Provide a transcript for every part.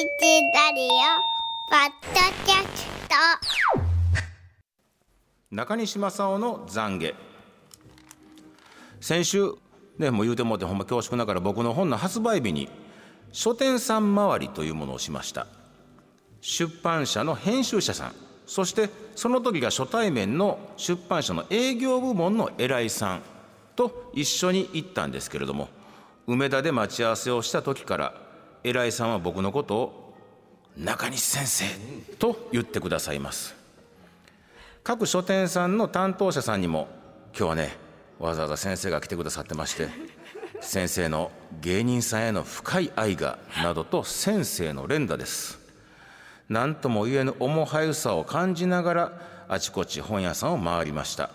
ラディオポッドキャスト。中西正夫の懺悔。先週ねもう言うてもうてほんま恐縮ながら僕の本の発売日に書店さん回りというものをしました。出版社の編集者さん。そしてその時が初対面の出版社の営業部門の偉いさん。と一緒に行ったんですけれども梅田で待ち合わせをした時から偉いさんは僕のことを「中西先生」と言ってくださいます。各書店さんの担当者さんにも今日はねわざわざ先生が来てくださってまして先生の芸人さんへの深い愛がなどと先生の連打です。何とも言えぬ重はゆさを感じながらあちこち本屋さんを回りました。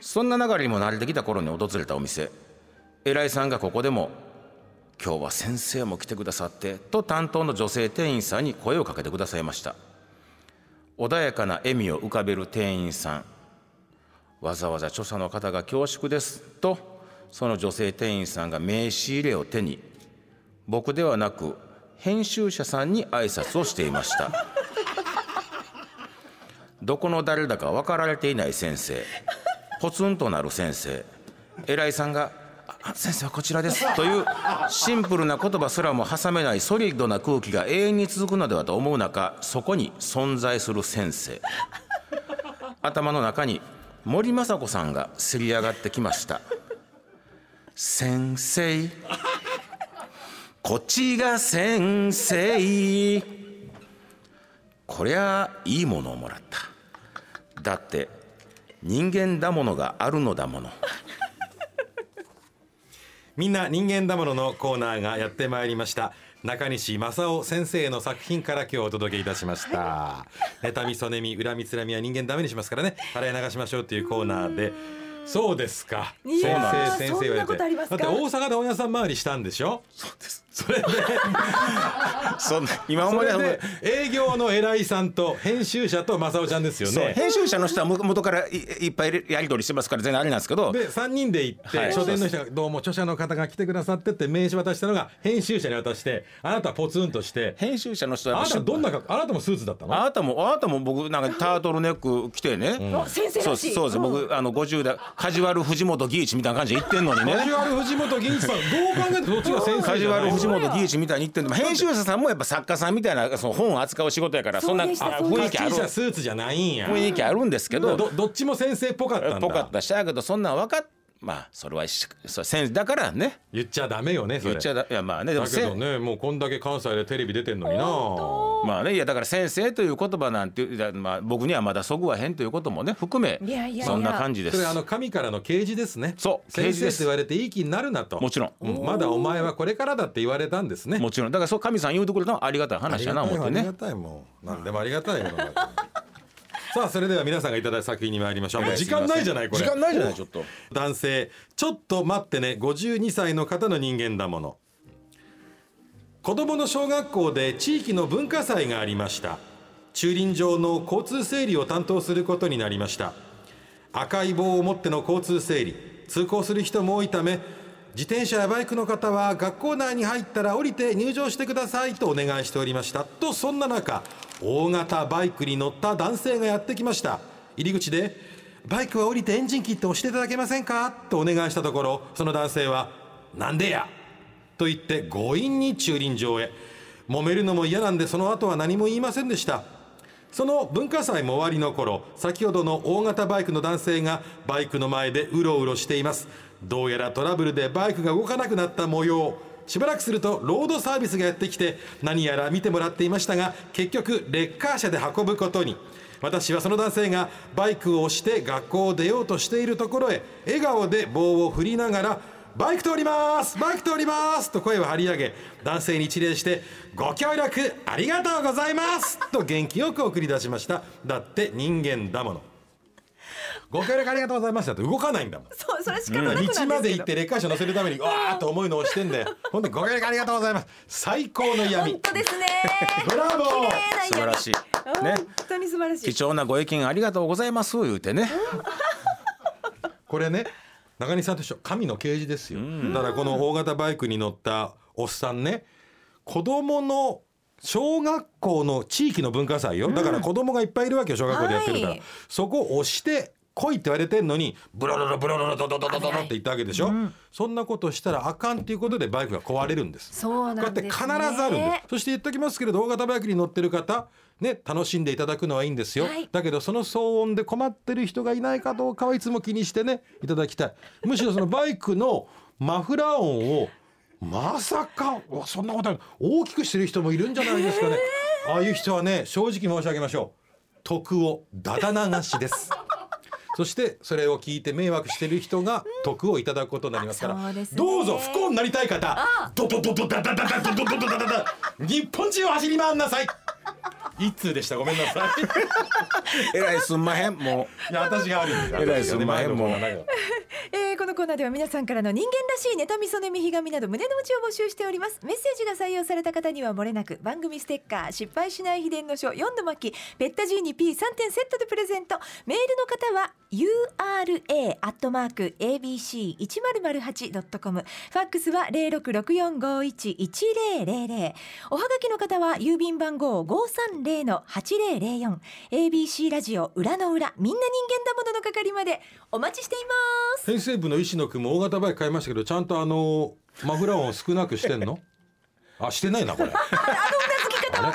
そんな流れにも慣れてきた頃に訪れたお店。偉いさんがここでも「今日は先生も来てくださって」と担当の女性店員さんに声をかけてくださいました。穏やかな笑みを浮かべる店員さん。わざわざ著者の方が恐縮です。とその女性店員さんが名刺入れを手に僕ではなく編集者さんに挨拶をしていました。どこの誰だか分かられていない先生。ポツンとなる先生。偉いさんが「先生はこちらです」というシンプルな言葉すらも挟めないソリッドな空気が永遠に続くのではと思う中そこに存在する先生。頭の中に森昌子さんがせり上がってきました。先生。こっちが先生。こりゃいいものをもらった。だって人間だものがあるのだもの。みんな人間だもののコーナーがやってまいりました。中西正夫先生の作品から今日お届けいたしました。妬みそねみ恨みつらみは人間ダメにしますからね。洗い流しましょうというコーナーで。そうですか。先生先生言われそんなことありますか？だって大阪で本屋さん回りしたんでしょ？そうですそれで そんな今そ思いで営業の偉いさんと編集者と正夫ちゃんですよね。編集者の人はも 元からいいっぱいやり取りしてますから全然あれなんですけど。で3人で行って、はい。書店の人がどうも著者の方が来てくださってって名刺渡したのが編集者に渡してあなたはポツンとして。編集者の人はあなたどんなかあなたもスーツだったの？あなたもあなたも僕なんかタートルネック着てね、あ先生そうらしい。そうです、うん。僕あの50代カジュアル藤本義一みたいな感じで言ってんのにね。カジュアル藤本銀一さんどう考えてもそっちが先生カジュアル藤本本義一みたいに言ってんの。編集者さんもやっぱ作家さんみたいなその本を扱う仕事やからそんな雰囲気ある。者スーツじゃないんや雰囲気あるんですけど。どどっちも先生っぽかったんだ。ぽかったしやけどそんなん分かっまあそれはしそう先生だからね。言っちゃダメよねそれ。言っちゃだいやまあねでもだけどせねもうこんだけ関西でテレビ出てんのにな。まあねいやだから先生という言葉なんていやまあ僕にはまだそぐわへんということもね含めいやいやいや。そんな感じです。それあの神からの啓示ですね。そう啓先生示です。って言われていい気になるなと。もちろん。うんまだお前はこれからだって言われたんですね。もちろん。だからそう神さん言うてくれたのはありがたい話やな思ってね。ありがたいもう何でもありがたいよさあそれでは皆さんがいただいた作品に参りましょう。もう時間ないじゃないこれ。時間ないじゃないちょっと。男性ちょっと待ってね52歳の方の人間だもの。子供の小学校で地域の文化祭がありました。駐輪場の交通整理を担当することになりました。赤い棒を持っての交通整理。通行する人も多いため自転車やバイクの方は学校内に入ったら降りて入場してくださいとお願いしておりました。とそんな中大型バイクに乗った男性がやってきました。入り口でバイクは降りてエンジン切って押していただけませんか？とお願いしたところその男性はなんでや？と言って強引に駐輪場へ。揉めるのも嫌なんでその後は何も言いませんでした。その文化祭も終わりの頃先ほどの大型バイクの男性がバイクの前でうろうろしています。どうやらトラブルでバイクが動かなくなった模様。しばらくするとロードサービスがやってきて何やら見てもらっていましたが結局レッカー車で運ぶことに。私はその男性がバイクを押して学校を出ようとしているところへ笑顔で棒を振りながらバイク通りますバイク通りますと声を張り上げ男性に一礼してご協力ありがとうございますと元気よく送り出しました。だって人間だもの。ご協力ありがとうございましたって動かないんだもん。そうそれ仕方なくなん道まで行ってレッカー車乗せるためにわーっと重いのを押してんだよ。ほんでご協力ありがとうございます。最高の闇。本当ですね。ブラボー。素晴らしい。ね。本当に素晴らしい。貴重なご意見ありがとうございます言うてね。これね中西さんと一緒。神の啓示ですよ、だからこの大型バイクに乗ったおっさんね。子供の小学校の地域の文化祭よ。だから子供がいっぱいいるわけよ小学校でやってるから、はい。そこを押して来いって言われてんのにブロロロブロロロドドドドドドって言ったわけでしょ、そんなことしたらあかんっていうことでバイクが壊れるんです。そうなんです、ね、こうやって必ずあるんです。そして言っときますけれど大型バイクに乗ってる方ね楽しんでいただくのはいいんですよ、はい。だけどその騒音で困ってる人がいないかどうかはいつも気にしてねいただきたい。むしろそのバイクのマフラー音をまさかそんなことない大きくしてる人もいるんじゃないですかね、ああいう人はね正直申し上げましょう。徳をだだ流しですそしてそれを聞いて迷惑してる人が徳をいただくことになりますから、どうぞ不幸になりたい方ドドドドダダダダドドドドダダダ日本中を走り回んなさい一通でした？ごめんなさい。えらいすんまへんもいや私が悪いんですえらいすんまへんもう。えーこのコーナーでは皆さんからの人間らしい妬みそねみひがみなど胸の内を募集しております。メッセージが採用された方にはもれなく番組ステッカー失敗しない秘伝の書4度巻きペッタ G2P3 点セットでプレゼント。メールの方は URA アットマーク ABC1008.com ファックスは0664511000おはがきの方は郵便番号530-8004 ABC ラジオ裏の裏みんな人間だものの係まで。お待ちしています。編成部の石野君も大型バイク買いましたけどちゃんとあのマフラー音を少なくしてんの？あしてないなこれ。あのうなずき方は？